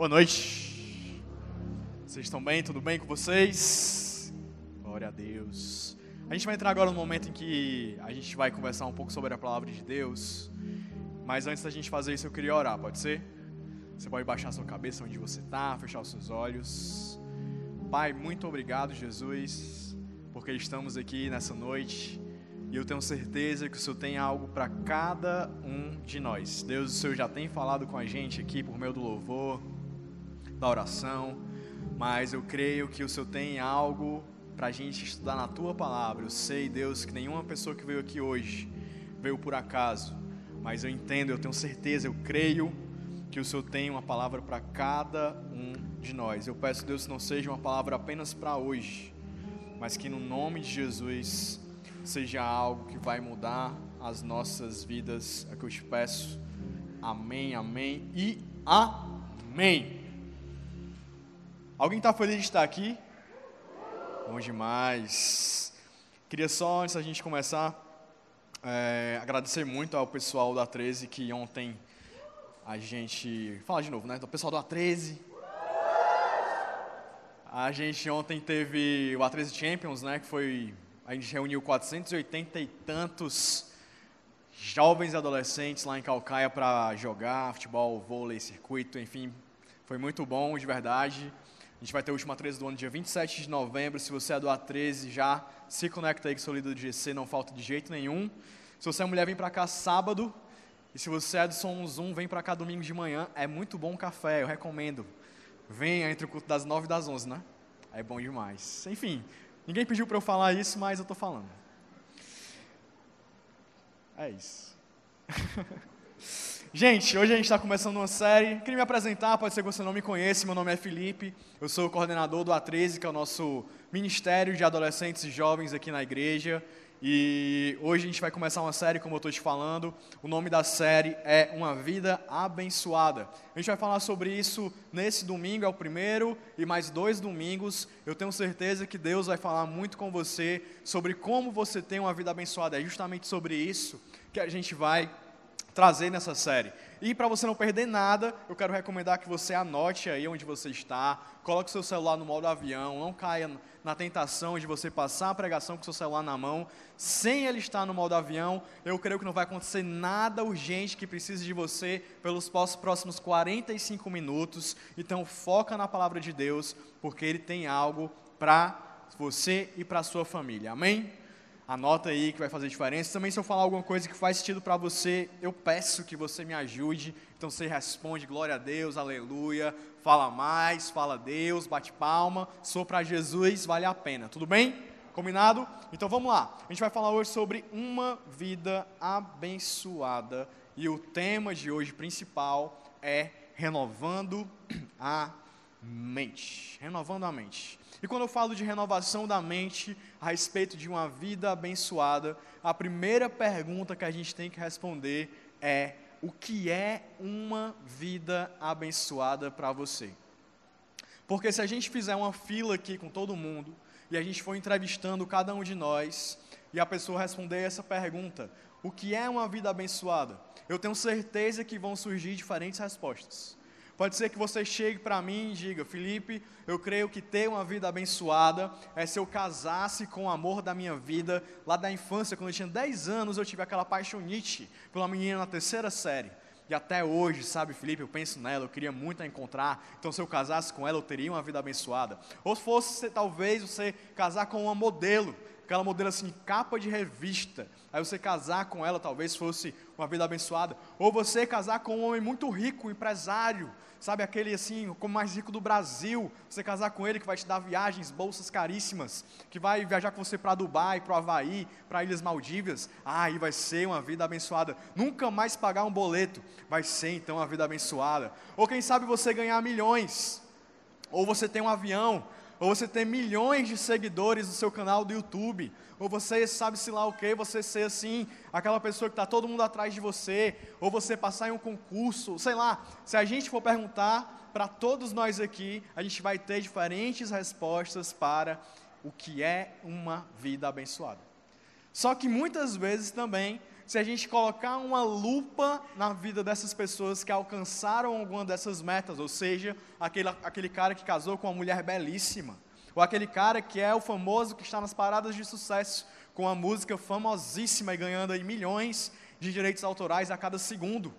Boa noite. Vocês estão bem? Tudo bem com vocês? Glória a Deus. A gente vai entrar agora no momento em que a gente vai conversar um pouco sobre a palavra de Deus. Mas antes da gente fazer isso, eu queria orar, pode ser? Você pode baixar sua cabeça onde você está, fechar os seus olhos. Pai, muito obrigado, Jesus, porque estamos aqui nessa noite e eu tenho certeza que o Senhor tem algo para cada um de nós. Deus, o Senhor já tem falado com a gente aqui por meio do louvor, da oração, mas eu creio que o Senhor tem algo para a gente estudar na Tua palavra. Eu sei, Deus, que nenhuma pessoa que veio aqui hoje veio por acaso, mas eu entendo, eu tenho certeza, eu creio que o Senhor tem uma palavra para cada um de nós. Eu peço, Deus, que não seja uma palavra apenas para hoje, mas que no nome de Jesus seja algo que vai mudar as nossas vidas. É que eu te peço. Amém, amém e amém. Alguém está feliz de estar aqui? Bom demais. Queria só, antes da gente começar, é, agradecer muito ao pessoal da 13 que ontem a gente. Fala de novo, né? O pessoal da 13. A gente ontem teve o A13 Champions, né? Que foi a gente reuniu 480 e tantos jovens e adolescentes lá em Calcaia para jogar futebol, vôlei, circuito, enfim, foi muito bom, de verdade. A gente vai ter a última 13 do ano, dia 27 de novembro. Se você é do A13, já se conecta aí o seu líder do GC, não falta de jeito nenhum. Se você é mulher, vem para cá sábado. E se você é do Som Zoom, vem para cá domingo de manhã. É muito bom café, eu recomendo. Venha entre o culto das 9 e das 11, né? É bom demais. Enfim, Ninguém pediu para eu falar isso, mas eu estou falando. É isso. gente, hoje a gente está começando uma série. Queria me apresentar, pode ser que você não me conheça. Meu nome é Felipe, eu sou o coordenador do A13, que é o nosso ministério de adolescentes e jovens aqui na igreja. E hoje a gente vai começar uma série, como eu estou te falando. O nome da série é Uma Vida Abençoada. A gente vai falar sobre isso nesse domingo, é o primeiro, e mais dois domingos. Eu tenho certeza que Deus vai falar muito com você sobre como você tem uma vida abençoada. É justamente sobre isso que a gente vai trazer nessa série. E para você não perder nada, eu quero recomendar que você anote aí onde você está, coloque seu celular no modo avião, não caia na tentação de você passar a pregação com seu celular na mão, sem ele estar no modo avião. Eu creio que não vai acontecer nada urgente que precise de você pelos próximos 45 minutos. Então foca na palavra de Deus, porque ele tem algo para você e para sua família. Amém? Anota aí que vai fazer diferença. Também se eu falar alguma coisa que faz sentido para você, eu peço que você me ajude. Então você responde glória a Deus, aleluia. Fala mais, fala Deus, bate palma. Sou para Jesus, vale a pena. Tudo bem? Combinado? Então vamos lá. A gente vai falar hoje sobre uma vida abençoada e o tema de hoje principal é renovando a mente. Renovando a mente. E quando eu falo de renovação da mente a respeito de uma vida abençoada, a primeira pergunta que a gente tem que responder é: o que é uma vida abençoada para você? Porque se a gente fizer uma fila aqui com todo mundo e a gente for entrevistando cada um de nós e a pessoa responder essa pergunta, o que é uma vida abençoada? Eu tenho certeza que vão surgir diferentes respostas. Pode ser que você chegue para mim e diga: Felipe, eu creio que ter uma vida abençoada é se eu casasse com o amor da minha vida. Lá da infância, quando eu tinha 10 anos, eu tive aquela paixonite pela menina na terceira série. E até hoje, sabe, Felipe, eu penso nela, eu queria muito a encontrar. Então, se eu casasse com ela, eu teria uma vida abençoada. Ou fosse, talvez, você casar com uma modelo, aquela modelo assim, capa de revista. Aí você casar com ela, talvez fosse uma vida abençoada. Ou você casar com um homem muito rico, um empresário, sabe, aquele assim, como mais rico do Brasil, você casar com ele que vai te dar viagens, bolsas caríssimas, que vai viajar com você para Dubai, para o Havaí, para Ilhas Maldivas, ah, aí vai ser uma vida abençoada. Nunca mais pagar um boleto, vai ser então uma vida abençoada. Ou quem sabe você ganhar milhões, ou você tem um avião, ou você tem milhões de seguidores no seu canal do YouTube, ou você sabe se lá o que, você ser assim, aquela pessoa que está todo mundo atrás de você, ou você passar em um concurso, sei lá. Se a gente for perguntar para todos nós aqui, a gente vai ter diferentes respostas para o que é uma vida abençoada. Só que muitas vezes também, se a gente colocar uma lupa na vida dessas pessoas que alcançaram alguma dessas metas, ou seja, aquele, aquele cara que casou com uma mulher belíssima, ou aquele cara que é o famoso que está nas paradas de sucesso com uma música famosíssima e ganhando aí milhões de direitos autorais a cada segundo.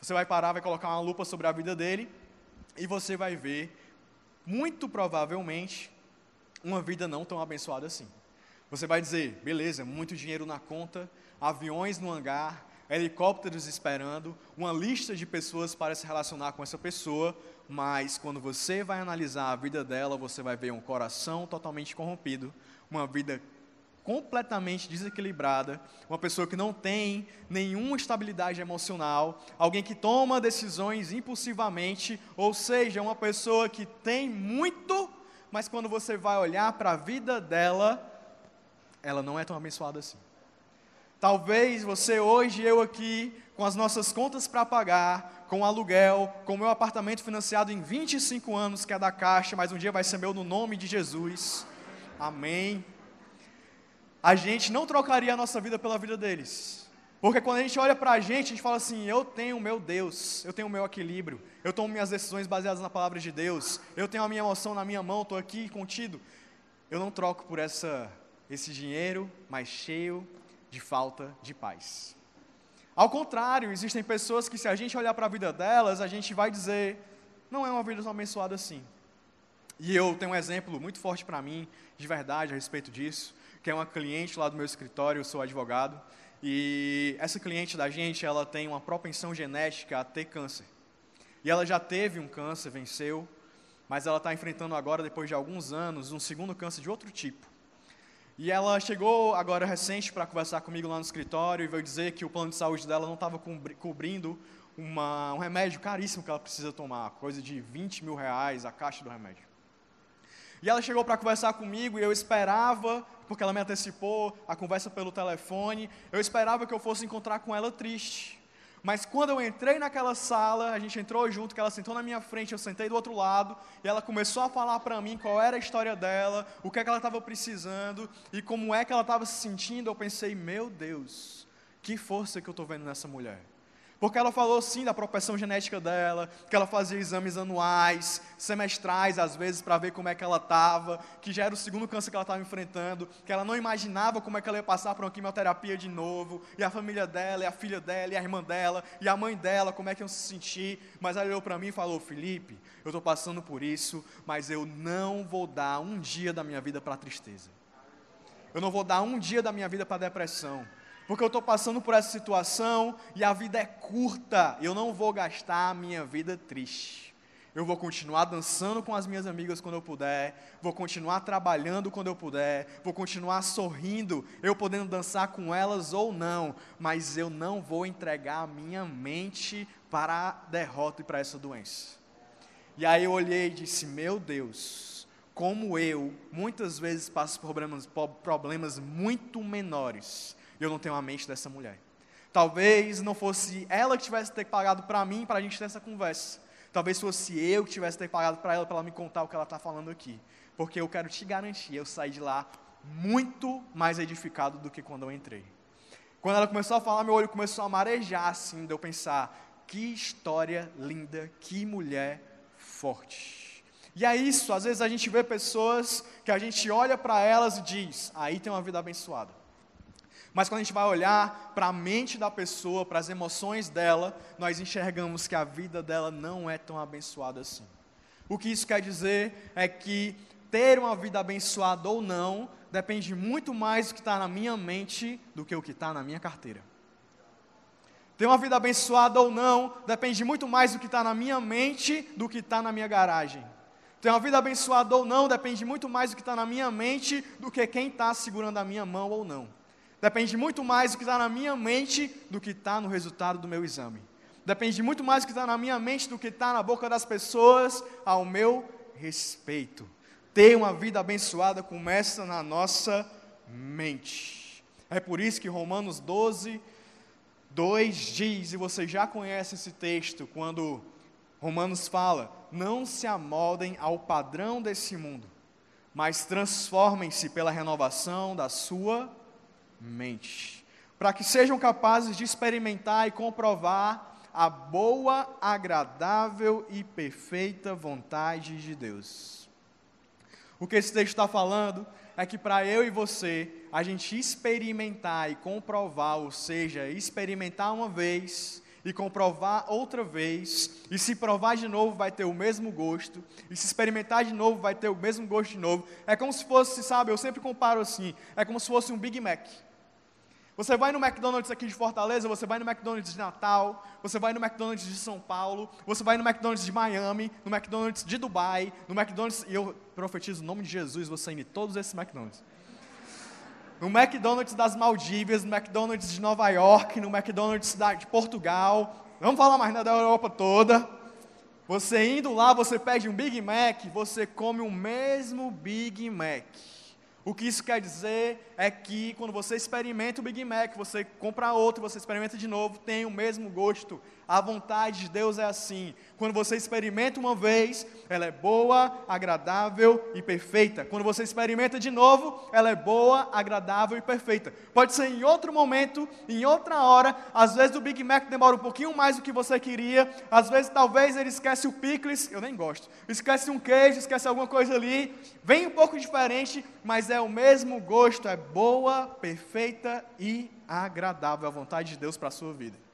Você vai parar, vai colocar uma lupa sobre a vida dele e você vai ver, muito provavelmente, uma vida não tão abençoada assim. Você vai dizer, beleza, muito dinheiro na conta, aviões no hangar, helicópteros esperando, uma lista de pessoas para se relacionar com essa pessoa, mas quando você vai analisar a vida dela, você vai ver um coração totalmente corrompido, uma vida completamente desequilibrada, uma pessoa que não tem nenhuma estabilidade emocional, alguém que toma decisões impulsivamente, ou seja, uma pessoa que tem muito, mas quando você vai olhar para a vida dela, ela não é tão abençoada assim. Talvez você hoje, eu aqui, com as nossas contas para pagar, com o aluguel, com o meu apartamento financiado em 25 anos, que é da Caixa, mas um dia vai ser meu no nome de Jesus. Amém. A gente não trocaria a nossa vida pela vida deles. Porque quando a gente olha para a gente, a gente fala assim: eu tenho o meu Deus, eu tenho o meu equilíbrio, eu tomo minhas decisões baseadas na palavra de Deus, eu tenho a minha emoção na minha mão, estou aqui contido. Eu não troco por essa esse dinheiro, mas cheio de falta de paz. Ao contrário, existem pessoas que, se a gente olhar para a vida delas, a gente vai dizer: não é uma vida tão abençoada assim. E eu tenho um exemplo muito forte para mim, de verdade, a respeito disso, que é uma cliente lá do meu escritório, eu sou advogado, e essa cliente da gente, ela tem uma propensão genética a ter câncer. E ela já teve um câncer, venceu, mas ela está enfrentando agora, depois de alguns anos, um segundo câncer de outro tipo. E ela chegou agora recente para conversar comigo lá no escritório e veio dizer que o plano de saúde dela não estava cobrindo uma, um remédio caríssimo que ela precisa tomar, coisa de 20 mil reais a caixa do remédio. E ela chegou para conversar comigo e eu esperava, porque ela me antecipou a conversa pelo telefone, eu esperava que eu fosse encontrar com ela triste. Mas quando eu entrei naquela sala, a gente entrou junto, que ela sentou na minha frente, eu sentei do outro lado, e ela começou a falar para mim qual era a história dela, o que é que ela estava precisando e como é que ela estava se sentindo. Eu pensei, meu Deus, que força que eu estou vendo nessa mulher. Porque ela falou sim da propensão genética dela, que ela fazia exames anuais, semestrais às vezes para ver como é que ela estava, que já era o segundo câncer que ela estava enfrentando, que ela não imaginava como é que ela ia passar por uma quimioterapia de novo, e a família dela, e a filha dela, e a irmã dela, e a mãe dela, como é que iam se sentir. Mas ela olhou para mim e falou: Felipe, eu estou passando por isso, mas eu não vou dar um dia da minha vida para a tristeza. Eu não vou dar um dia da minha vida para a depressão porque eu estou passando por essa situação e a vida é curta, eu não vou gastar a minha vida triste. Eu vou continuar dançando com as minhas amigas quando eu puder, vou continuar trabalhando quando eu puder, vou continuar sorrindo, eu podendo dançar com elas ou não, mas eu não vou entregar a minha mente para a derrota e para essa doença. E aí eu olhei e disse: Meu Deus, como eu muitas vezes passo por problemas, problemas muito menores eu não tenho a mente dessa mulher. Talvez não fosse ela que tivesse ter pagado para mim, para a gente ter essa conversa. Talvez fosse eu que tivesse ter pagado para ela, para ela me contar o que ela está falando aqui. Porque eu quero te garantir, eu saí de lá muito mais edificado do que quando eu entrei. Quando ela começou a falar, meu olho começou a marejar, assim, de eu pensar, que história linda, que mulher forte. E é isso, às vezes a gente vê pessoas que a gente olha para elas e diz, aí tem uma vida abençoada. Mas quando a gente vai olhar para a mente da pessoa, para as emoções dela, nós enxergamos que a vida dela não é tão abençoada assim. O que isso quer dizer é que ter uma vida abençoada ou não depende muito mais do que está na minha mente do que o que está na minha carteira. Ter uma vida abençoada ou não depende muito mais do que está na minha mente do que está na minha garagem. Ter uma vida abençoada ou não depende muito mais do que está na minha mente do que quem está segurando a minha mão ou não. Depende muito mais do que está na minha mente do que está no resultado do meu exame. Depende muito mais do que está na minha mente do que está na boca das pessoas ao meu respeito. Ter uma vida abençoada começa na nossa mente. É por isso que Romanos 12, 2 diz, e você já conhece esse texto, quando Romanos fala: Não se amoldem ao padrão desse mundo, mas transformem-se pela renovação da sua mente, para que sejam capazes de experimentar e comprovar a boa, agradável e perfeita vontade de Deus. O que esse texto está falando é que para eu e você, a gente experimentar e comprovar, ou seja, experimentar uma vez e comprovar outra vez, e se provar de novo vai ter o mesmo gosto, e se experimentar de novo vai ter o mesmo gosto de novo. É como se fosse, sabe, eu sempre comparo assim, é como se fosse um Big Mac. Você vai no McDonald's aqui de Fortaleza, você vai no McDonald's de Natal, você vai no McDonald's de São Paulo, você vai no McDonald's de Miami, no McDonald's de Dubai, no McDonald's, e eu profetizo o nome de Jesus, você em todos esses McDonald's. No McDonald's das Maldivas, no McDonald's de Nova York, no McDonald's de Portugal, vamos falar mais né, da Europa toda. Você indo lá, você pede um Big Mac, você come o mesmo Big Mac. O que isso quer dizer é que quando você experimenta o Big Mac, você compra outro, você experimenta de novo, tem o mesmo gosto. A vontade de Deus é assim. Quando você experimenta uma vez, ela é boa, agradável e perfeita. Quando você experimenta de novo, ela é boa, agradável e perfeita. Pode ser em outro momento, em outra hora. Às vezes o Big Mac demora um pouquinho mais do que você queria. Às vezes, talvez ele esquece o picles, eu nem gosto. Esquece um queijo, esquece alguma coisa ali. Vem um pouco diferente, mas é o mesmo gosto. É boa, perfeita e agradável a vontade de Deus para a sua vida.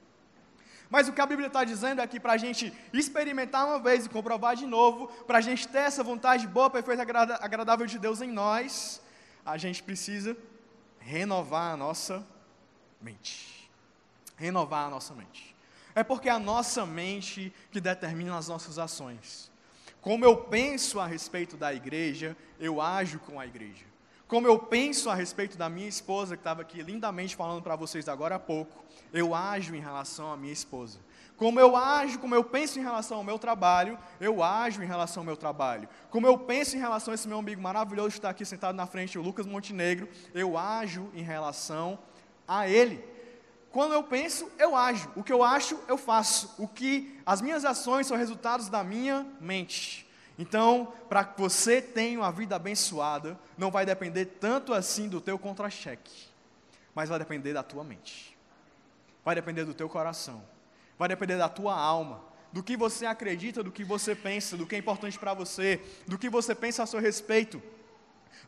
Mas o que a Bíblia está dizendo é que para a gente experimentar uma vez e comprovar de novo, para a gente ter essa vontade boa, perfeita agradável de Deus em nós, a gente precisa renovar a nossa mente. Renovar a nossa mente. É porque é a nossa mente que determina as nossas ações. Como eu penso a respeito da igreja, eu ajo com a igreja. Como eu penso a respeito da minha esposa, que estava aqui lindamente falando para vocês agora há pouco, eu ajo em relação à minha esposa. Como eu ajo, como eu penso em relação ao meu trabalho, eu ajo em relação ao meu trabalho. Como eu penso em relação a esse meu amigo maravilhoso que está aqui sentado na frente, o Lucas Montenegro, eu ajo em relação a ele. Quando eu penso, eu ajo. O que eu acho, eu faço. O que as minhas ações são resultados da minha mente. Então, para que você tenha uma vida abençoada, não vai depender tanto assim do teu contra-cheque, mas vai depender da tua mente. Vai depender do teu coração. Vai depender da tua alma, do que você acredita, do que você pensa, do que é importante para você, do que você pensa a seu respeito,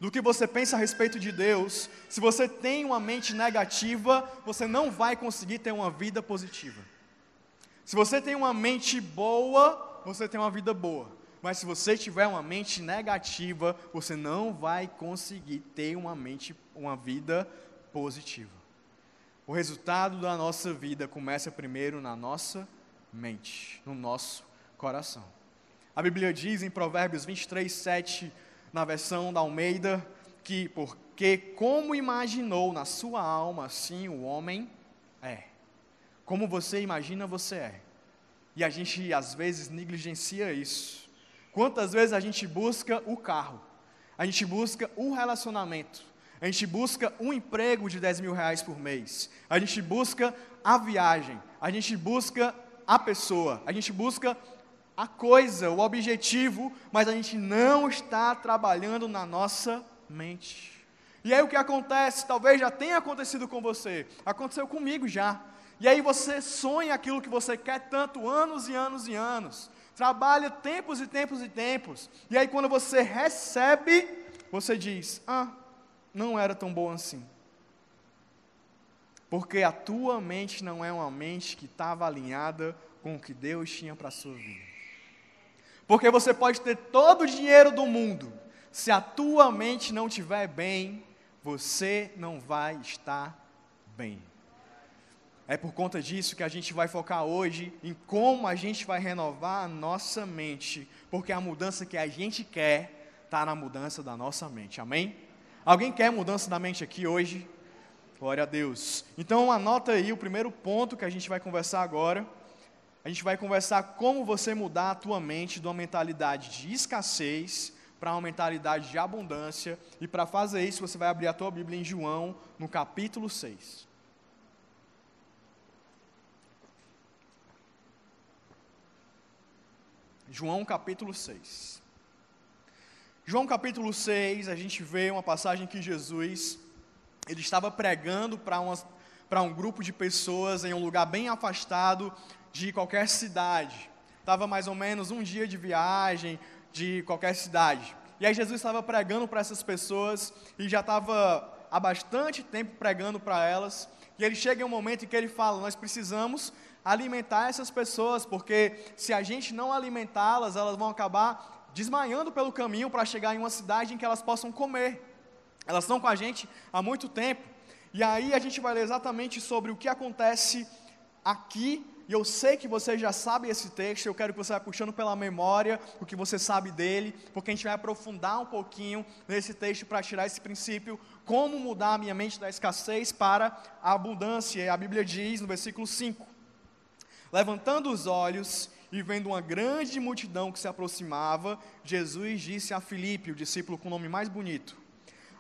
do que você pensa a respeito de Deus. Se você tem uma mente negativa, você não vai conseguir ter uma vida positiva. Se você tem uma mente boa, você tem uma vida boa. Mas se você tiver uma mente negativa, você não vai conseguir ter uma mente, uma vida positiva. O resultado da nossa vida começa primeiro na nossa mente, no nosso coração. A Bíblia diz em Provérbios 23, 7, na versão da Almeida, que porque como imaginou na sua alma, assim o homem é. Como você imagina, você é. E a gente às vezes negligencia isso. Quantas vezes a gente busca o carro, a gente busca um relacionamento, a gente busca um emprego de 10 mil reais por mês, a gente busca a viagem, a gente busca a pessoa, a gente busca a coisa, o objetivo, mas a gente não está trabalhando na nossa mente. E aí o que acontece? Talvez já tenha acontecido com você, aconteceu comigo já. E aí você sonha aquilo que você quer tanto, anos e anos e anos trabalha tempos e tempos e tempos, e aí quando você recebe, você diz: Ah, não era tão bom assim. Porque a tua mente não é uma mente que estava alinhada com o que Deus tinha para a sua vida. Porque você pode ter todo o dinheiro do mundo, se a tua mente não estiver bem, você não vai estar bem. É por conta disso que a gente vai focar hoje em como a gente vai renovar a nossa mente, porque a mudança que a gente quer está na mudança da nossa mente. Amém? Alguém quer mudança da mente aqui hoje? Glória a Deus. Então anota aí o primeiro ponto que a gente vai conversar agora. A gente vai conversar como você mudar a tua mente de uma mentalidade de escassez para uma mentalidade de abundância. E para fazer isso, você vai abrir a tua Bíblia em João, no capítulo 6. João capítulo 6. João capítulo 6, a gente vê uma passagem que Jesus ele estava pregando para um grupo de pessoas em um lugar bem afastado de qualquer cidade. Estava mais ou menos um dia de viagem de qualquer cidade. E aí Jesus estava pregando para essas pessoas e já estava há bastante tempo pregando para elas. E ele chega em um momento em que ele fala: Nós precisamos alimentar essas pessoas, porque se a gente não alimentá-las, elas vão acabar desmaiando pelo caminho para chegar em uma cidade em que elas possam comer. Elas estão com a gente há muito tempo. E aí a gente vai ler exatamente sobre o que acontece aqui e eu sei que você já sabe esse texto, eu quero que você vá puxando pela memória o que você sabe dele, porque a gente vai aprofundar um pouquinho nesse texto para tirar esse princípio, como mudar a minha mente da escassez para a abundância. E a Bíblia diz no versículo 5: Levantando os olhos e vendo uma grande multidão que se aproximava, Jesus disse a Filipe, o discípulo com o nome mais bonito: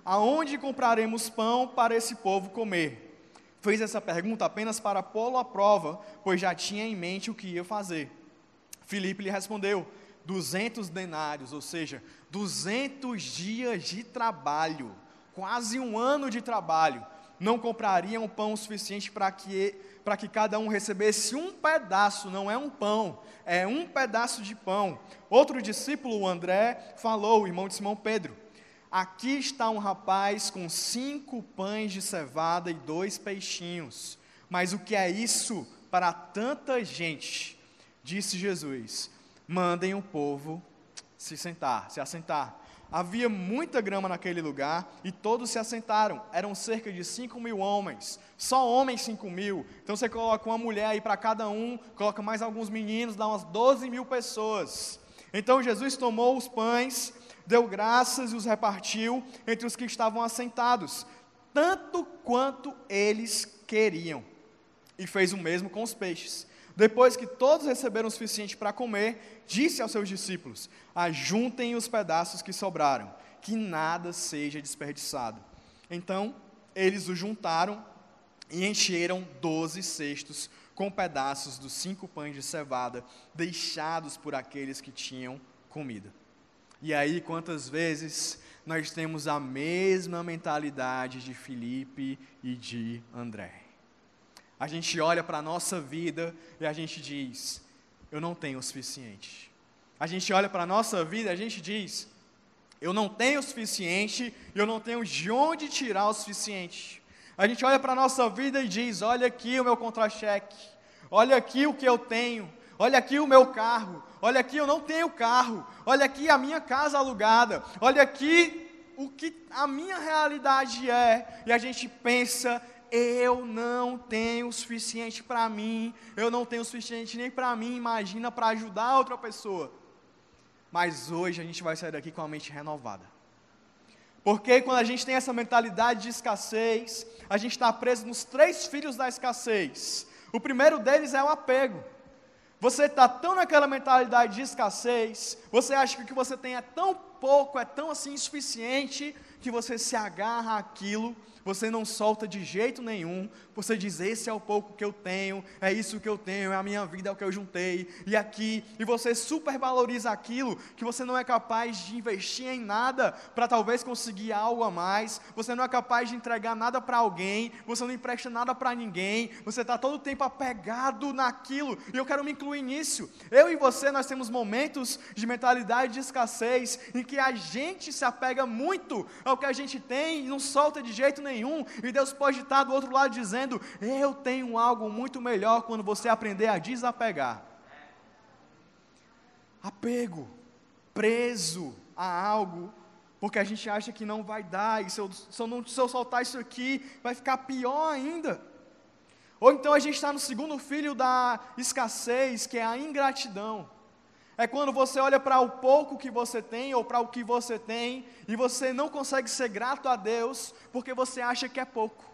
Aonde compraremos pão para esse povo comer? fez essa pergunta apenas para pô-lo à prova, pois já tinha em mente o que ia fazer. Filipe lhe respondeu: 200 denários, ou seja, 200 dias de trabalho, quase um ano de trabalho, não comprariam pão suficiente para que, para que cada um recebesse um pedaço, não é um pão, é um pedaço de pão. Outro discípulo, o André, falou, o irmão de Simão Pedro: Aqui está um rapaz com cinco pães de cevada e dois peixinhos. Mas o que é isso para tanta gente? Disse Jesus: Mandem o povo se sentar, se assentar. Havia muita grama naquele lugar e todos se assentaram. Eram cerca de cinco mil homens. Só homens cinco mil. Então você coloca uma mulher aí para cada um, coloca mais alguns meninos, dá umas 12 mil pessoas. Então Jesus tomou os pães deu graças e os repartiu entre os que estavam assentados, tanto quanto eles queriam. E fez o mesmo com os peixes. Depois que todos receberam o suficiente para comer, disse aos seus discípulos: Ajuntem os pedaços que sobraram, que nada seja desperdiçado. Então eles o juntaram e encheram doze cestos com pedaços dos cinco pães de cevada, deixados por aqueles que tinham comida. E aí, quantas vezes nós temos a mesma mentalidade de Felipe e de André? A gente olha para a nossa vida e a gente diz: Eu não tenho o suficiente. A gente olha para a nossa vida e a gente diz: Eu não tenho o suficiente, eu não tenho de onde tirar o suficiente. A gente olha para a nossa vida e diz: Olha aqui o meu contra-cheque, olha aqui o que eu tenho, olha aqui o meu carro, olha aqui eu não tenho carro, olha aqui a minha casa alugada, olha aqui o que a minha realidade é, e a gente pensa, eu não tenho o suficiente para mim, eu não tenho o suficiente nem para mim, imagina para ajudar outra pessoa. Mas hoje a gente vai sair daqui com a mente renovada. Porque quando a gente tem essa mentalidade de escassez, a gente está preso nos três filhos da escassez. O primeiro deles é o apego. Você está tão naquela mentalidade de escassez, você acha que o que você tem é tão pouco, é tão assim insuficiente, que você se agarra àquilo você não solta de jeito nenhum, você diz: Esse é o pouco que eu tenho, é isso que eu tenho, é a minha vida, é o que eu juntei, e aqui, e você supervaloriza aquilo que você não é capaz de investir em nada para talvez conseguir algo a mais, você não é capaz de entregar nada para alguém, você não empresta nada para ninguém, você está todo o tempo apegado naquilo, e eu quero me incluir nisso. Eu e você, nós temos momentos de mentalidade de escassez em que a gente se apega muito ao que a gente tem e não solta de jeito nenhum e Deus pode estar do outro lado dizendo: Eu tenho algo muito melhor quando você aprender a desapegar. Apego, preso a algo, porque a gente acha que não vai dar, e se eu, se eu, não, se eu soltar isso aqui, vai ficar pior ainda. Ou então a gente está no segundo filho da escassez, que é a ingratidão. É quando você olha para o pouco que você tem ou para o que você tem e você não consegue ser grato a Deus porque você acha que é pouco.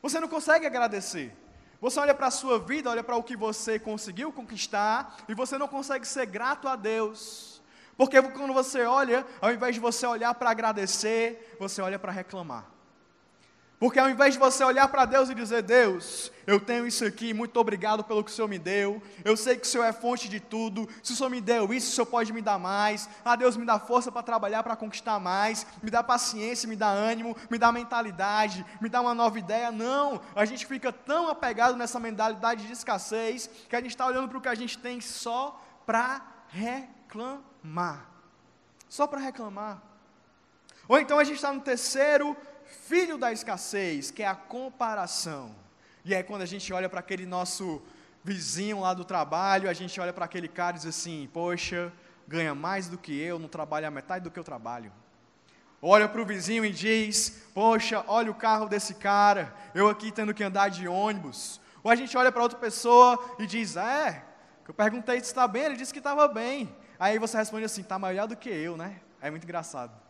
Você não consegue agradecer. Você olha para a sua vida, olha para o que você conseguiu conquistar e você não consegue ser grato a Deus. Porque quando você olha, ao invés de você olhar para agradecer, você olha para reclamar. Porque ao invés de você olhar para Deus e dizer, Deus, eu tenho isso aqui, muito obrigado pelo que o Senhor me deu, eu sei que o Senhor é fonte de tudo, se o Senhor me deu isso, o Senhor pode me dar mais, ah Deus, me dá força para trabalhar, para conquistar mais, me dá paciência, me dá ânimo, me dá mentalidade, me dá uma nova ideia. Não, a gente fica tão apegado nessa mentalidade de escassez, que a gente está olhando para o que a gente tem só para reclamar. Só para reclamar. Ou então a gente está no terceiro filho da escassez, que é a comparação. E é quando a gente olha para aquele nosso vizinho lá do trabalho, a gente olha para aquele cara e diz assim: Poxa, ganha mais do que eu, não trabalha a metade do que eu trabalho. Olha para o vizinho e diz: Poxa, olha o carro desse cara, eu aqui tendo que andar de ônibus. Ou a gente olha para outra pessoa e diz: É, eu perguntei se está bem, ele disse que estava bem. Aí você responde assim: Está melhor do que eu, né? É muito engraçado.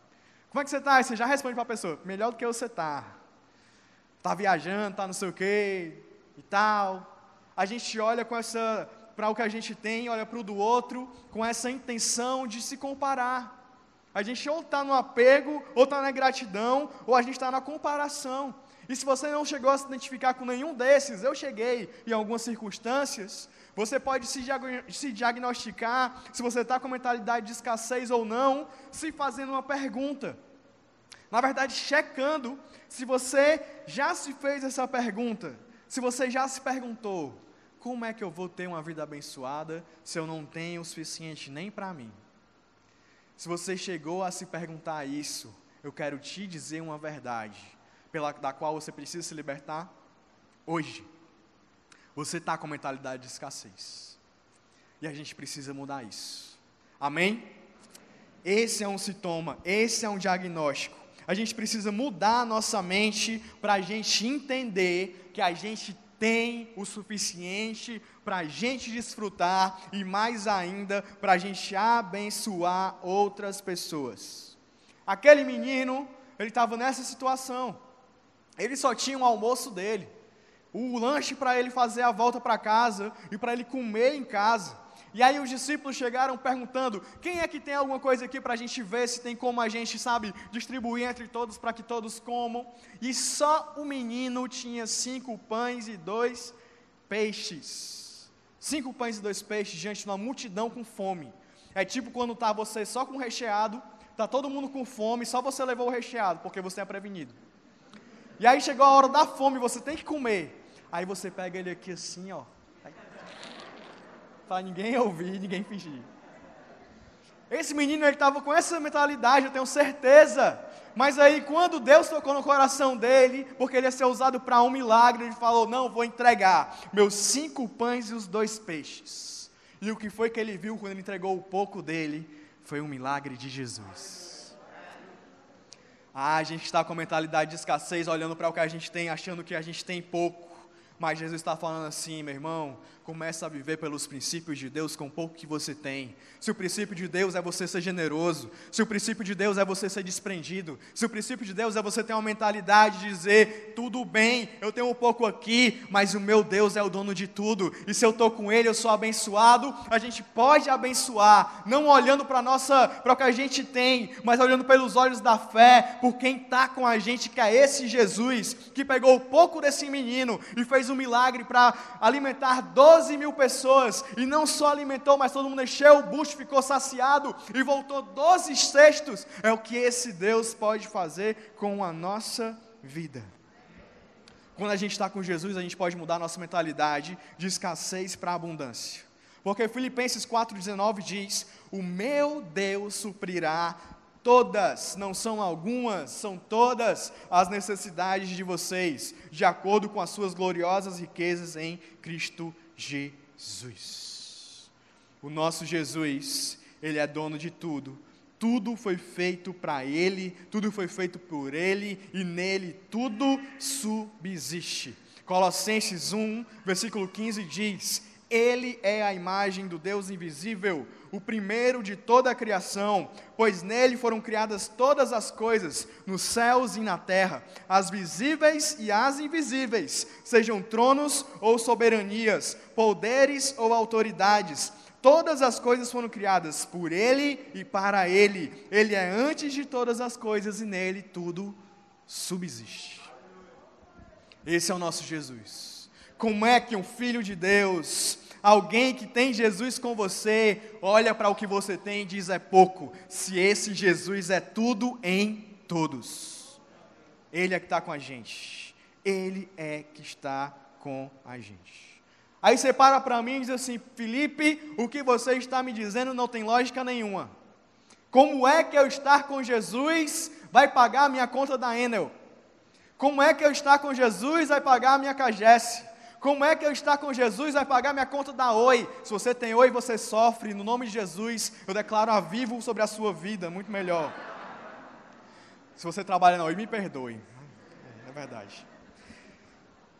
Como é que você está? Aí você já responde para a pessoa, melhor do que você está. Está viajando, está não sei o quê e tal. A gente olha com essa, para o que a gente tem, olha para o do outro, com essa intenção de se comparar. A gente ou está no apego, ou está na gratidão, ou a gente está na comparação. E se você não chegou a se identificar com nenhum desses, eu cheguei em algumas circunstâncias, você pode se, se diagnosticar se você está com mentalidade de escassez ou não, se fazendo uma pergunta. Na verdade, checando se você já se fez essa pergunta, se você já se perguntou: como é que eu vou ter uma vida abençoada se eu não tenho o suficiente nem para mim? Se você chegou a se perguntar isso, eu quero te dizer uma verdade, pela da qual você precisa se libertar hoje. Você está com mentalidade de escassez. E a gente precisa mudar isso. Amém? Esse é um sintoma, esse é um diagnóstico. A gente precisa mudar a nossa mente para a gente entender que a gente tem o suficiente para a gente desfrutar e mais ainda para a gente abençoar outras pessoas. Aquele menino, ele estava nessa situação. Ele só tinha o almoço dele o lanche para ele fazer a volta para casa e para ele comer em casa. E aí os discípulos chegaram perguntando: quem é que tem alguma coisa aqui para a gente ver se tem como a gente, sabe, distribuir entre todos para que todos comam? E só o menino tinha cinco pães e dois peixes. Cinco pães e dois peixes diante de uma multidão com fome. É tipo quando está você só com recheado, está todo mundo com fome, só você levou o recheado, porque você é prevenido. E aí chegou a hora da fome, você tem que comer. Aí você pega ele aqui assim, ó. Para ninguém ouvir, ninguém fingir. Esse menino ele estava com essa mentalidade, eu tenho certeza. Mas aí quando Deus tocou no coração dele, porque ele ia ser usado para um milagre, ele falou: "Não, vou entregar meus cinco pães e os dois peixes". E o que foi que ele viu quando ele entregou o pouco dele foi um milagre de Jesus. Ah, a gente está com a mentalidade de escassez, olhando para o que a gente tem, achando que a gente tem pouco. Mas Jesus está falando assim, meu irmão, começa a viver pelos princípios de Deus com o pouco que você tem. Se o princípio de Deus é você ser generoso, se o princípio de Deus é você ser desprendido, se o princípio de Deus é você ter uma mentalidade de dizer, tudo bem, eu tenho um pouco aqui, mas o meu Deus é o dono de tudo, e se eu estou com Ele, eu sou abençoado, a gente pode abençoar, não olhando para nossa, para o que a gente tem, mas olhando pelos olhos da fé, por quem está com a gente, que é esse Jesus, que pegou o pouco desse menino e fez um milagre para alimentar 12 mil pessoas, e não só alimentou, mas todo mundo encheu o bucho, ficou saciado e voltou 12 cestos. É o que esse Deus pode fazer com a nossa vida. Quando a gente está com Jesus, a gente pode mudar nossa mentalidade de escassez para abundância. Porque Filipenses 4,19 diz: O meu Deus suprirá todas, não são algumas, são todas as necessidades de vocês, de acordo com as suas gloriosas riquezas em Cristo Jesus. O nosso Jesus, Ele é dono de tudo, tudo foi feito para Ele, tudo foi feito por Ele e nele tudo subsiste. Colossenses 1, versículo 15 diz: Ele é a imagem do Deus invisível o primeiro de toda a criação, pois nele foram criadas todas as coisas, nos céus e na terra, as visíveis e as invisíveis, sejam tronos ou soberanias, poderes ou autoridades. Todas as coisas foram criadas por Ele e para Ele. Ele é antes de todas as coisas e nele tudo subsiste. Esse é o nosso Jesus. Como é que um filho de Deus, alguém que tem Jesus com você, olha para o que você tem e diz é pouco, se esse Jesus é tudo em todos? Ele é que está com a gente. Ele é que está com a gente. Aí você para para mim e diz assim: Felipe, o que você está me dizendo não tem lógica nenhuma. Como é que eu estar com Jesus vai pagar a minha conta da Enel? Como é que eu estar com Jesus vai pagar a minha Cagesse? Como é que eu estar com Jesus vai pagar minha conta da Oi? Se você tem Oi, você sofre. No nome de Jesus, eu declaro a vivo sobre a sua vida, muito melhor. Se você trabalha na Oi, me perdoe. É verdade.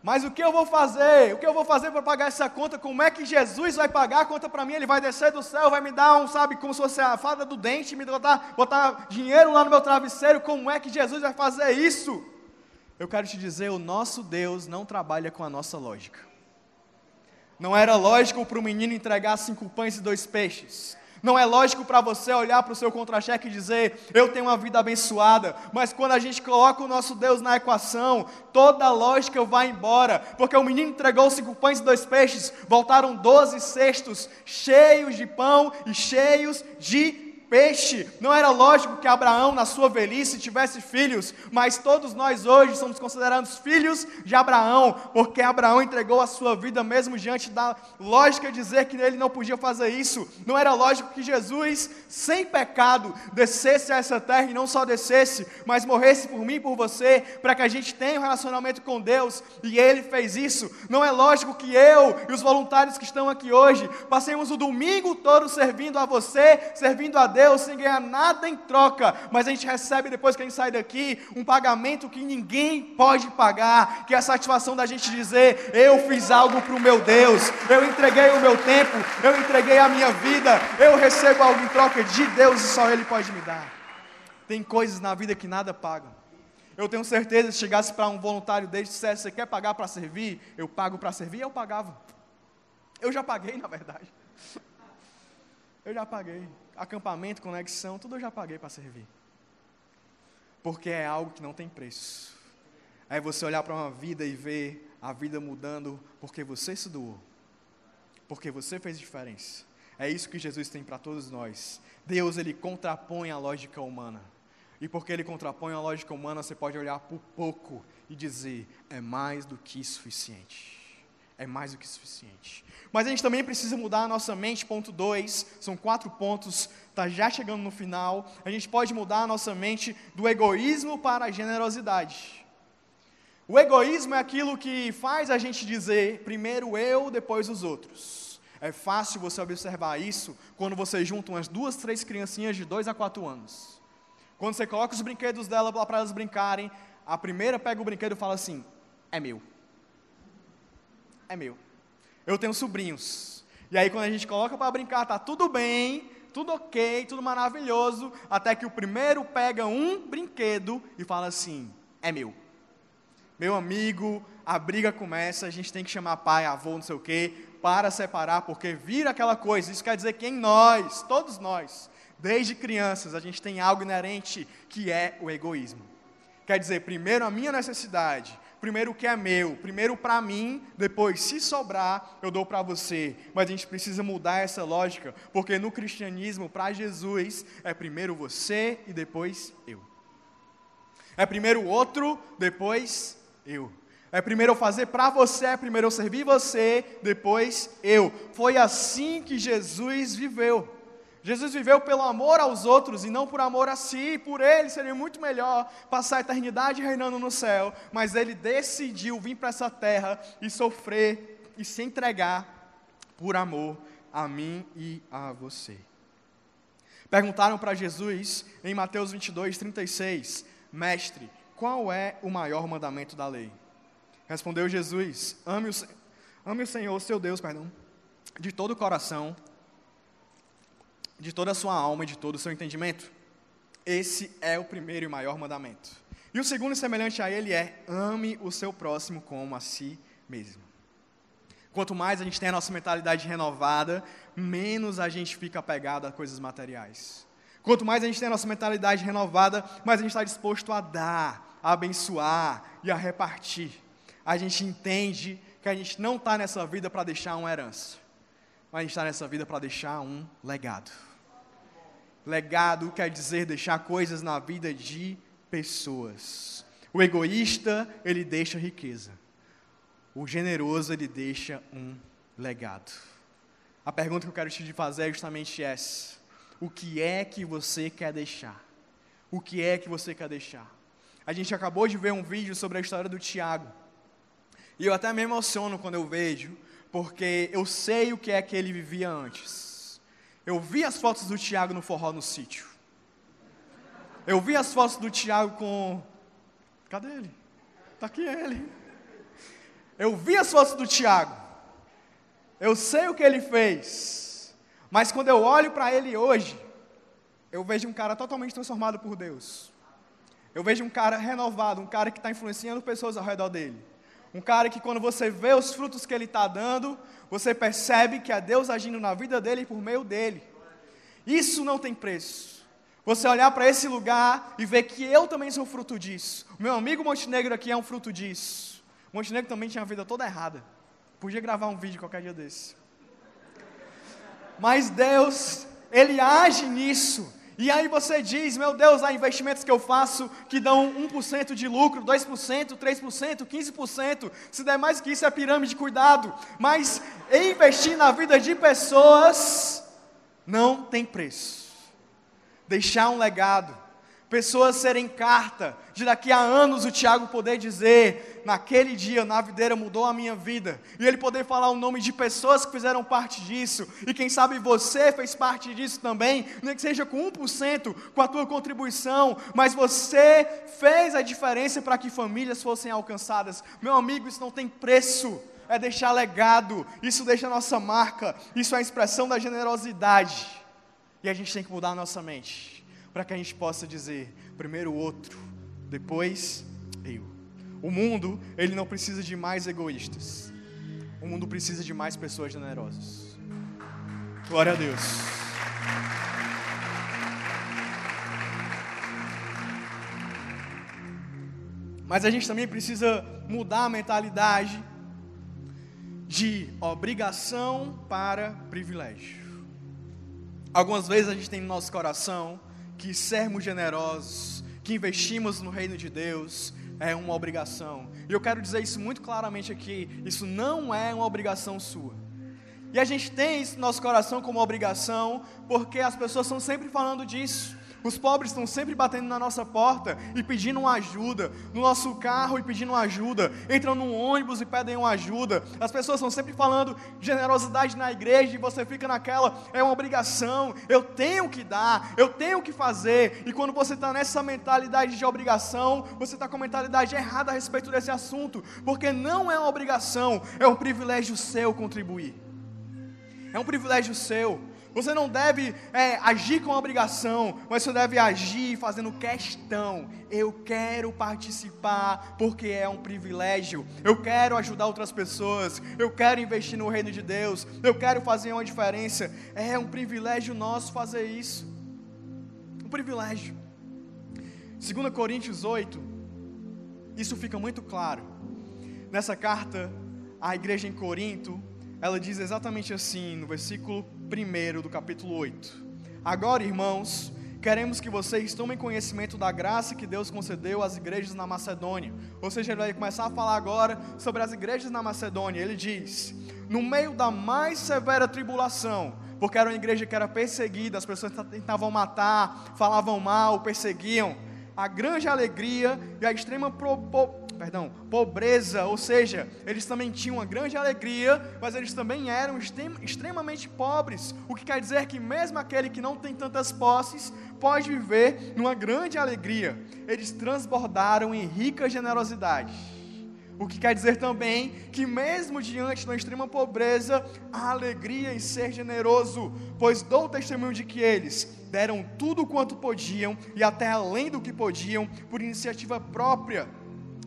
Mas o que eu vou fazer? O que eu vou fazer para pagar essa conta? Como é que Jesus vai pagar a conta para mim? Ele vai descer do céu, vai me dar um, sabe, como se fosse a fada do dente, me botar, botar dinheiro lá no meu travesseiro. Como é que Jesus vai fazer isso? Eu quero te dizer, o nosso Deus não trabalha com a nossa lógica. Não era lógico para o menino entregar cinco pães e dois peixes. Não é lógico para você olhar para o seu contra-cheque e dizer, eu tenho uma vida abençoada. Mas quando a gente coloca o nosso Deus na equação, toda a lógica vai embora. Porque o menino entregou cinco pães e dois peixes, voltaram doze cestos cheios de pão e cheios de peixe. Não era lógico que Abraão, na sua velhice, tivesse filhos, mas todos nós hoje somos considerados filhos de Abraão, porque Abraão entregou a sua vida mesmo diante da lógica de dizer que ele não podia fazer isso. Não era lógico que Jesus, sem pecado, descesse a essa terra e não só descesse, mas morresse por mim e por você, para que a gente tenha um relacionamento com Deus, e ele fez isso. Não é lógico que eu e os voluntários que estão aqui hoje passemos o domingo todo servindo a você, servindo a Deus Deus sem ganhar nada em troca, mas a gente recebe depois que a gente sai daqui um pagamento que ninguém pode pagar, que é a satisfação da gente dizer: eu fiz algo para o meu Deus, eu entreguei o meu tempo, eu entreguei a minha vida, eu recebo algo em troca de Deus e só Ele pode me dar. Tem coisas na vida que nada paga. Eu tenho certeza, se chegasse para um voluntário desse e dissesse, você quer pagar para servir? Eu pago para servir, eu pagava. Eu já paguei, na verdade. Eu já paguei acampamento, conexão, tudo eu já paguei para servir. Porque é algo que não tem preço. É você olhar para uma vida e ver a vida mudando porque você se doou. Porque você fez diferença. É isso que Jesus tem para todos nós. Deus, ele contrapõe a lógica humana. E porque ele contrapõe a lógica humana, você pode olhar por pouco e dizer: é mais do que suficiente é mais do que suficiente. Mas a gente também precisa mudar a nossa mente, ponto 2, são quatro pontos, está já chegando no final. A gente pode mudar a nossa mente do egoísmo para a generosidade. O egoísmo é aquilo que faz a gente dizer primeiro eu, depois os outros. É fácil você observar isso quando você junta umas duas, três criancinhas de 2 a 4 anos. Quando você coloca os brinquedos dela para elas brincarem, a primeira pega o brinquedo e fala assim: é meu é meu. Eu tenho sobrinhos. E aí quando a gente coloca para brincar, tá tudo bem, tudo ok, tudo maravilhoso, até que o primeiro pega um brinquedo e fala assim: "É meu". Meu amigo, a briga começa, a gente tem que chamar pai, avô, não sei o quê, para separar, porque vira aquela coisa. Isso quer dizer que em nós, todos nós, desde crianças, a gente tem algo inerente que é o egoísmo. Quer dizer, primeiro a minha necessidade, primeiro o que é meu, primeiro para mim, depois, se sobrar, eu dou para você. Mas a gente precisa mudar essa lógica, porque no cristianismo, para Jesus, é primeiro você e depois eu. É primeiro o outro, depois eu. É primeiro eu fazer para você, é primeiro eu servir você, depois eu. Foi assim que Jesus viveu. Jesus viveu pelo amor aos outros e não por amor a si. Por ele seria muito melhor passar a eternidade reinando no céu, mas ele decidiu vir para essa terra e sofrer e se entregar por amor a mim e a você. Perguntaram para Jesus em Mateus 22, 36, Mestre, qual é o maior mandamento da lei? Respondeu Jesus: Ame o, ame o Senhor, seu Deus, perdão, de todo o coração de toda a sua alma e de todo o seu entendimento. Esse é o primeiro e maior mandamento. E o segundo, semelhante a ele, é: ame o seu próximo como a si mesmo. Quanto mais a gente tem a nossa mentalidade renovada, menos a gente fica apegado a coisas materiais. Quanto mais a gente tem a nossa mentalidade renovada, mais a gente está disposto a dar, a abençoar e a repartir. a gente entende que a gente não está nessa vida para deixar uma herança, mas a gente está nessa vida para deixar um legado. Legado quer dizer deixar coisas na vida de pessoas. O egoísta, ele deixa riqueza. O generoso, ele deixa um legado. A pergunta que eu quero te fazer é justamente essa: O que é que você quer deixar? O que é que você quer deixar? A gente acabou de ver um vídeo sobre a história do Tiago. E eu até me emociono quando eu vejo, porque eu sei o que é que ele vivia antes. Eu vi as fotos do Tiago no forró no sítio. Eu vi as fotos do Tiago com. Cadê ele? Está aqui ele. Eu vi as fotos do Tiago. Eu sei o que ele fez. Mas quando eu olho para ele hoje, eu vejo um cara totalmente transformado por Deus. Eu vejo um cara renovado, um cara que está influenciando pessoas ao redor dele. Um cara que, quando você vê os frutos que ele está dando, você percebe que é Deus agindo na vida dele e por meio dele. Isso não tem preço. Você olhar para esse lugar e ver que eu também sou fruto disso. O meu amigo Montenegro aqui é um fruto disso. Montenegro também tinha a vida toda errada. Podia gravar um vídeo qualquer dia desse. Mas Deus, Ele age nisso. E aí você diz, meu Deus, há investimentos que eu faço que dão 1% de lucro, 2%, 3%, 15%. Se der mais que isso é pirâmide, cuidado. Mas investir na vida de pessoas não tem preço. Deixar um legado pessoas serem carta, de daqui a anos o Tiago poder dizer, naquele dia na videira mudou a minha vida, e ele poder falar o nome de pessoas que fizeram parte disso, e quem sabe você fez parte disso também, nem que seja com 1%, com a tua contribuição, mas você fez a diferença para que famílias fossem alcançadas. Meu amigo, isso não tem preço. É deixar legado, isso deixa a nossa marca, isso é a expressão da generosidade. E a gente tem que mudar a nossa mente para que a gente possa dizer: primeiro o outro, depois eu. O mundo, ele não precisa de mais egoístas. O mundo precisa de mais pessoas generosas. Glória a Deus. Mas a gente também precisa mudar a mentalidade de obrigação para privilégio. Algumas vezes a gente tem no nosso coração que sermos generosos, que investimos no reino de Deus, é uma obrigação. E eu quero dizer isso muito claramente aqui: isso não é uma obrigação sua. E a gente tem isso no nosso coração como obrigação, porque as pessoas estão sempre falando disso. Os pobres estão sempre batendo na nossa porta e pedindo uma ajuda, no nosso carro e pedindo uma ajuda, entram num ônibus e pedem uma ajuda. As pessoas estão sempre falando generosidade na igreja e você fica naquela, é uma obrigação, eu tenho que dar, eu tenho que fazer. E quando você está nessa mentalidade de obrigação, você está com a mentalidade errada a respeito desse assunto, porque não é uma obrigação, é um privilégio seu contribuir. É um privilégio seu. Você não deve é, agir com obrigação, mas você deve agir fazendo questão. Eu quero participar porque é um privilégio. Eu quero ajudar outras pessoas. Eu quero investir no reino de Deus. Eu quero fazer uma diferença. É um privilégio nosso fazer isso. Um privilégio. 2 Coríntios 8, isso fica muito claro. Nessa carta à igreja em Corinto, ela diz exatamente assim, no versículo 1 do capítulo 8. Agora, irmãos, queremos que vocês tomem conhecimento da graça que Deus concedeu às igrejas na Macedônia. Ou seja, ele vai começar a falar agora sobre as igrejas na Macedônia. Ele diz: no meio da mais severa tribulação, porque era uma igreja que era perseguida, as pessoas tentavam matar, falavam mal, perseguiam. A grande alegria e a extrema perdão, pobreza, ou seja, eles também tinham uma grande alegria, mas eles também eram extremamente pobres, o que quer dizer que mesmo aquele que não tem tantas posses pode viver numa grande alegria. Eles transbordaram em rica generosidade. O que quer dizer também que, mesmo diante da extrema pobreza, há alegria em ser generoso, pois dou testemunho de que eles deram tudo quanto podiam e até além do que podiam, por iniciativa própria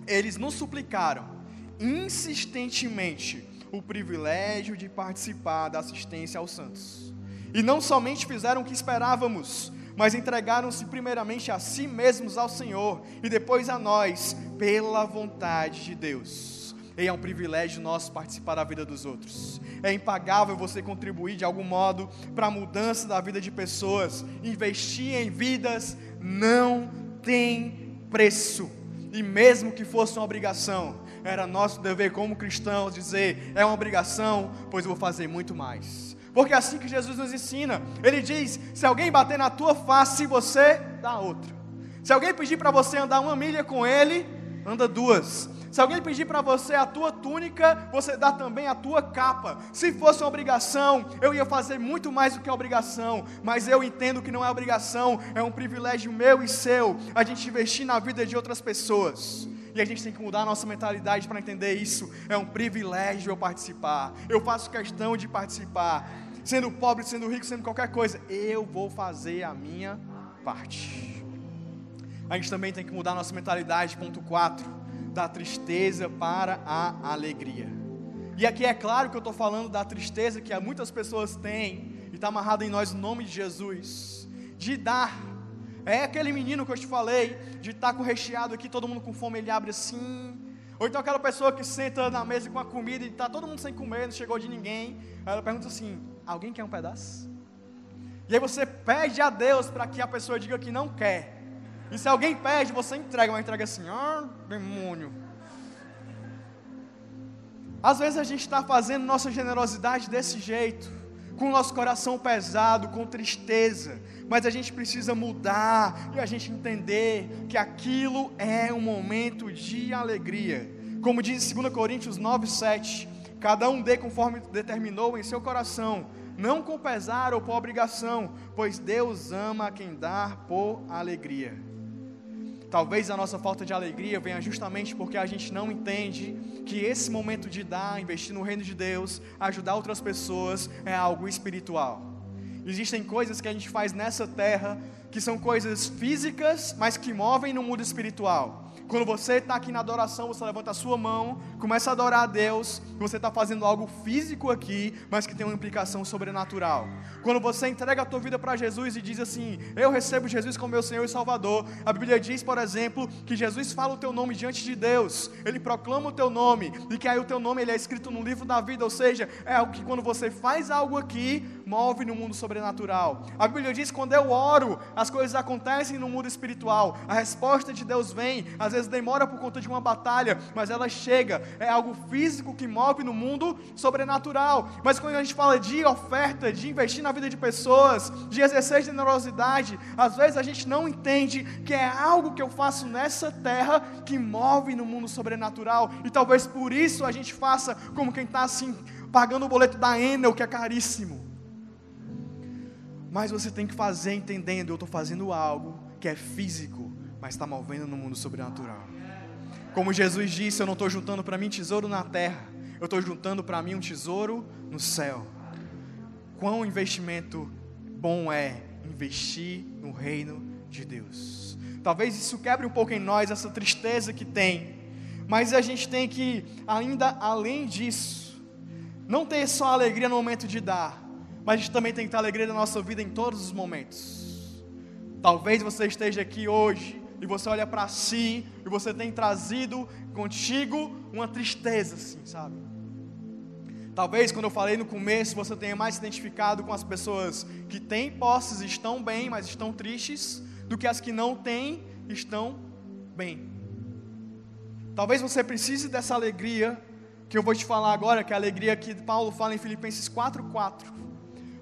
eles nos suplicaram insistentemente o privilégio de participar da assistência aos santos. E não somente fizeram o que esperávamos, mas entregaram-se primeiramente a si mesmos ao Senhor e depois a nós, pela vontade de Deus. E é um privilégio nosso participar da vida dos outros. É impagável você contribuir de algum modo para a mudança da vida de pessoas. Investir em vidas não tem preço. E mesmo que fosse uma obrigação, era nosso dever como cristãos dizer: é uma obrigação, pois eu vou fazer muito mais. Porque é assim que Jesus nos ensina. Ele diz: se alguém bater na tua face, você dá outra. Se alguém pedir para você andar uma milha com ele, anda duas. Se alguém pedir para você a tua túnica, você dá também a tua capa. Se fosse uma obrigação, eu ia fazer muito mais do que obrigação, mas eu entendo que não é obrigação, é um privilégio meu e seu a gente investir na vida de outras pessoas. E a gente tem que mudar a nossa mentalidade para entender isso. É um privilégio eu participar. Eu faço questão de participar. Sendo pobre, sendo rico, sendo qualquer coisa, eu vou fazer a minha parte. A gente também tem que mudar nossa mentalidade, ponto 4 da tristeza para a alegria. E aqui é claro que eu estou falando da tristeza que muitas pessoas têm, e está amarrado em nós o nome de Jesus, de dar. É aquele menino que eu te falei, de estar tá com recheado aqui, todo mundo com fome, ele abre assim. Ou então aquela pessoa que senta na mesa com a comida e está todo mundo sem comer, não chegou de ninguém. Aí ela pergunta assim: alguém quer um pedaço? E aí você pede a Deus para que a pessoa diga que não quer. E se alguém pede, você entrega, mas entrega assim, ah, demônio. Às vezes a gente está fazendo nossa generosidade desse jeito, com o nosso coração pesado, com tristeza, mas a gente precisa mudar e a gente entender que aquilo é um momento de alegria. Como diz 2 Coríntios 9, 7, cada um dê conforme determinou em seu coração, não com pesar ou por obrigação, pois Deus ama quem dá por alegria. Talvez a nossa falta de alegria venha justamente porque a gente não entende que esse momento de dar, investir no reino de Deus, ajudar outras pessoas, é algo espiritual. Existem coisas que a gente faz nessa terra que são coisas físicas, mas que movem no mundo espiritual. Quando você está aqui na adoração, você levanta a sua mão, começa a adorar a Deus, você está fazendo algo físico aqui, mas que tem uma implicação sobrenatural. Quando você entrega a tua vida para Jesus e diz assim: Eu recebo Jesus como meu Senhor e Salvador, a Bíblia diz, por exemplo, que Jesus fala o teu nome diante de Deus, ele proclama o teu nome, e que aí o teu nome ele é escrito no livro da vida, ou seja, é algo que quando você faz algo aqui, move no mundo sobrenatural. A Bíblia diz: quando eu oro, as coisas acontecem no mundo espiritual, a resposta de Deus vem, às vezes demora por conta de uma batalha, mas ela chega, é algo físico que move no mundo sobrenatural. Mas quando a gente fala de oferta, de investir na vida de pessoas, de exercer generosidade, às vezes a gente não entende que é algo que eu faço nessa terra que move no mundo sobrenatural, e talvez por isso a gente faça como quem está assim, pagando o boleto da Enel, que é caríssimo. Mas você tem que fazer entendendo, eu estou fazendo algo que é físico, mas está movendo no mundo sobrenatural. Como Jesus disse, eu não estou juntando para mim tesouro na terra, eu estou juntando para mim um tesouro no céu. Quão investimento bom é investir no reino de Deus. Talvez isso quebre um pouco em nós essa tristeza que tem, mas a gente tem que, ainda além disso, não ter só alegria no momento de dar, mas a gente também tem que ter alegria na nossa vida em todos os momentos. Talvez você esteja aqui hoje e você olha para si e você tem trazido contigo uma tristeza, assim, sabe? Talvez quando eu falei no começo você tenha mais se identificado com as pessoas que têm posses e estão bem, mas estão tristes, do que as que não têm estão bem. Talvez você precise dessa alegria que eu vou te falar agora, que é a alegria que Paulo fala em Filipenses 4:4.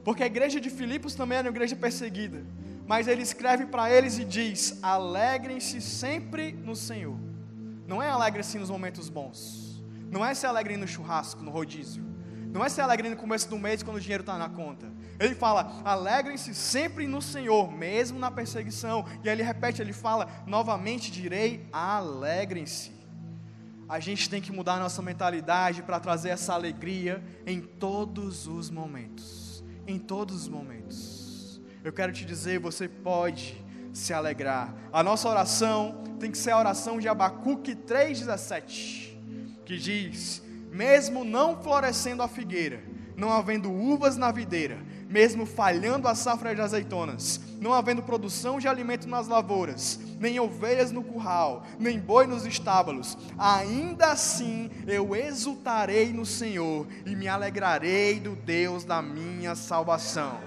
Porque a igreja de Filipos também era uma igreja perseguida. Mas ele escreve para eles e diz: alegrem-se sempre no Senhor. Não é alegre-se nos momentos bons. Não é se alegre no churrasco, no rodízio. Não é se alegre no começo do mês quando o dinheiro está na conta. Ele fala: alegrem-se sempre no Senhor, mesmo na perseguição. E aí ele repete, ele fala: novamente direi: alegrem-se. A gente tem que mudar nossa mentalidade para trazer essa alegria em todos os momentos em todos os momentos. Eu quero te dizer, você pode se alegrar. A nossa oração tem que ser a oração de Abacuque 3,17, que diz: Mesmo não florescendo a figueira, não havendo uvas na videira, mesmo falhando a safra de azeitonas, não havendo produção de alimento nas lavouras, nem ovelhas no curral, nem boi nos estábulos, ainda assim eu exultarei no Senhor e me alegrarei do Deus da minha salvação.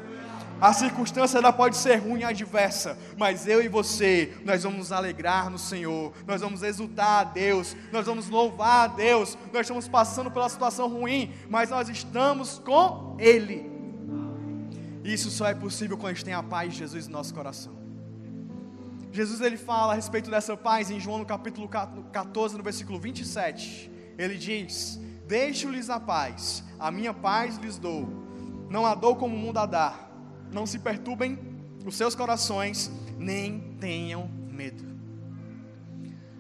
A circunstância ela pode ser ruim e adversa, mas eu e você, nós vamos nos alegrar no Senhor, nós vamos exultar a Deus, nós vamos louvar a Deus. Nós estamos passando pela situação ruim, mas nós estamos com Ele. Isso só é possível quando a gente tem a paz de Jesus no nosso coração. Jesus ele fala a respeito dessa paz em João no capítulo 14, no versículo 27. Ele diz: Deixo-lhes a paz, a minha paz lhes dou, não a dou como o mundo a dar não se perturbem os seus corações, nem tenham medo.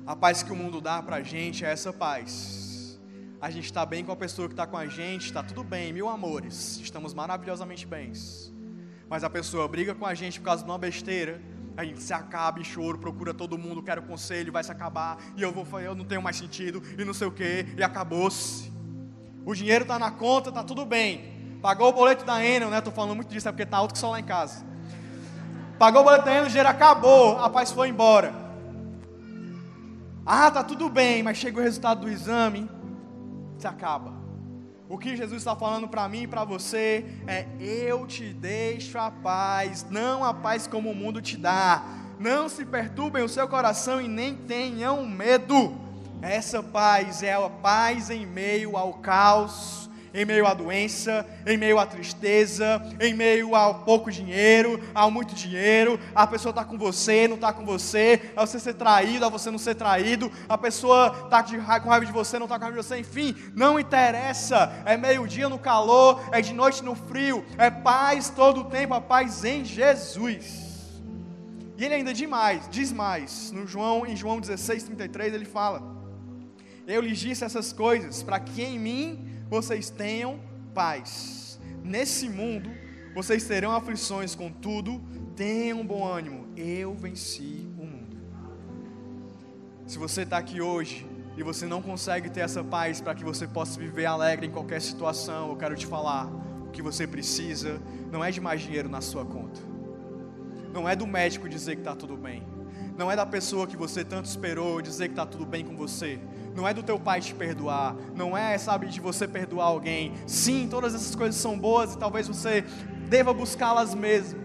A paz que o mundo dá para a gente é essa paz. A gente está bem com a pessoa que está com a gente, está tudo bem, mil amores, estamos maravilhosamente bens. Mas a pessoa briga com a gente por causa de uma besteira, a gente se acaba em choro, procura todo mundo, quer o conselho, vai se acabar, e eu vou eu não tenho mais sentido, e não sei o que, e acabou-se. O dinheiro está na conta, está tudo bem. Pagou o boleto da Enel, né? Estou falando muito disso, é porque está alto que só lá em casa. Pagou o boleto da Enel, o dinheiro acabou, a paz foi embora. Ah, tá tudo bem, mas chega o resultado do exame, se acaba. O que Jesus está falando para mim e para você é: eu te deixo a paz, não a paz como o mundo te dá. Não se perturbem o seu coração e nem tenham medo. Essa paz é a paz em meio ao caos em meio à doença, em meio à tristeza, em meio ao pouco dinheiro, ao muito dinheiro, a pessoa está com você, não está com você, a você ser traído, a você não ser traído, a pessoa está com raiva de você, não está com raiva de você, enfim, não interessa, é meio-dia no calor, é de noite no frio, é paz todo o tempo, a paz em Jesus. E ele ainda diz mais, diz mais, no João, em João 16, 33, ele fala: Eu lhes disse essas coisas para que em mim vocês tenham paz. Nesse mundo, vocês terão aflições, contudo, tenham bom ânimo. Eu venci o mundo. Se você está aqui hoje e você não consegue ter essa paz para que você possa viver alegre em qualquer situação, eu quero te falar: o que você precisa não é de mais dinheiro na sua conta, não é do médico dizer que está tudo bem, não é da pessoa que você tanto esperou dizer que está tudo bem com você, não é do teu pai te perdoar, não é, sabe, de você perdoar alguém. Sim, todas essas coisas são boas e talvez você deva buscá-las mesmo.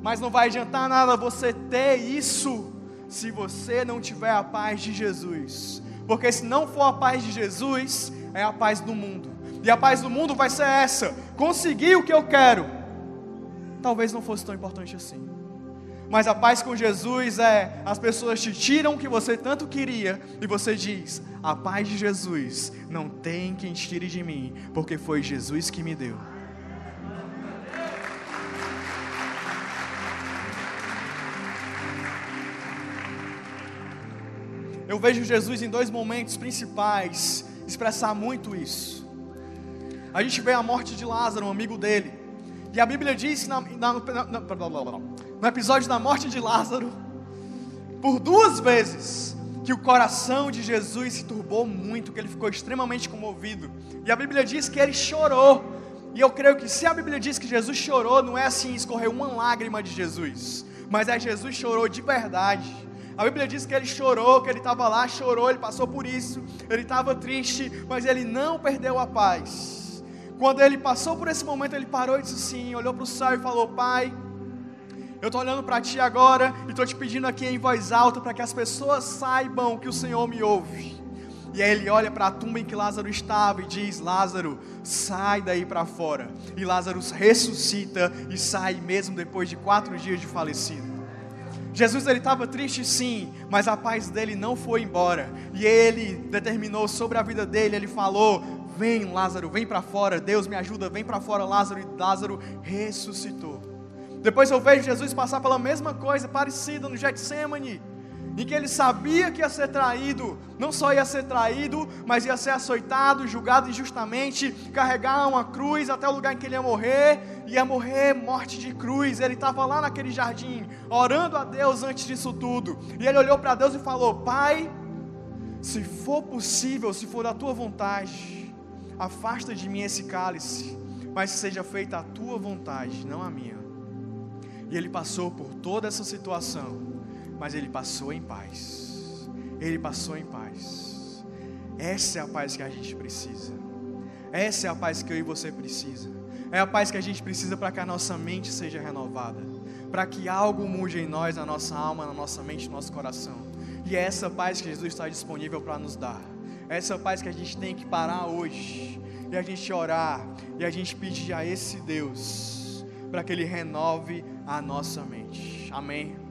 Mas não vai adiantar nada você ter isso se você não tiver a paz de Jesus. Porque se não for a paz de Jesus, é a paz do mundo. E a paz do mundo vai ser essa: conseguir o que eu quero. Talvez não fosse tão importante assim. Mas a paz com Jesus é as pessoas te tiram o que você tanto queria e você diz: a paz de Jesus não tem quem tire de mim, porque foi Jesus que me deu. Eu vejo Jesus em dois momentos principais expressar muito isso. A gente vê a morte de Lázaro, um amigo dele. E a Bíblia diz na, na, na, no episódio da morte de Lázaro, por duas vezes, que o coração de Jesus se turbou muito, que ele ficou extremamente comovido. E a Bíblia diz que ele chorou. E eu creio que se a Bíblia diz que Jesus chorou, não é assim escorreu uma lágrima de Jesus, mas é Jesus chorou de verdade. A Bíblia diz que ele chorou, que ele estava lá, chorou, ele passou por isso, ele estava triste, mas ele não perdeu a paz. Quando ele passou por esse momento, ele parou e disse assim: olhou para o céu e falou: Pai, eu estou olhando para ti agora e estou te pedindo aqui em voz alta para que as pessoas saibam que o Senhor me ouve. E aí ele olha para a tumba em que Lázaro estava e diz: Lázaro, sai daí para fora. E Lázaro ressuscita e sai mesmo depois de quatro dias de falecido. Jesus ele estava triste sim, mas a paz dele não foi embora. E ele determinou sobre a vida dele, ele falou: Vem, Lázaro, vem para fora. Deus me ajuda, vem para fora, Lázaro. E Lázaro ressuscitou. Depois eu vejo Jesus passar pela mesma coisa, parecida no Getsemane, em que ele sabia que ia ser traído, não só ia ser traído, mas ia ser açoitado, julgado injustamente, carregar uma cruz até o lugar em que ele ia morrer, ia morrer morte de cruz. Ele estava lá naquele jardim, orando a Deus antes disso tudo, e ele olhou para Deus e falou: Pai, se for possível, se for da tua vontade, afasta de mim esse cálice, mas seja feita a tua vontade, não a minha. E ele passou por toda essa situação, mas ele passou em paz. Ele passou em paz. Essa é a paz que a gente precisa. Essa é a paz que eu e você precisa. É a paz que a gente precisa para que a nossa mente seja renovada, para que algo mude em nós, na nossa alma, na nossa mente, no nosso coração. E é essa paz que Jesus está disponível para nos dar. É essa paz que a gente tem que parar hoje e a gente orar e a gente pedir a esse Deus para que Ele renove a nossa mente. Amém.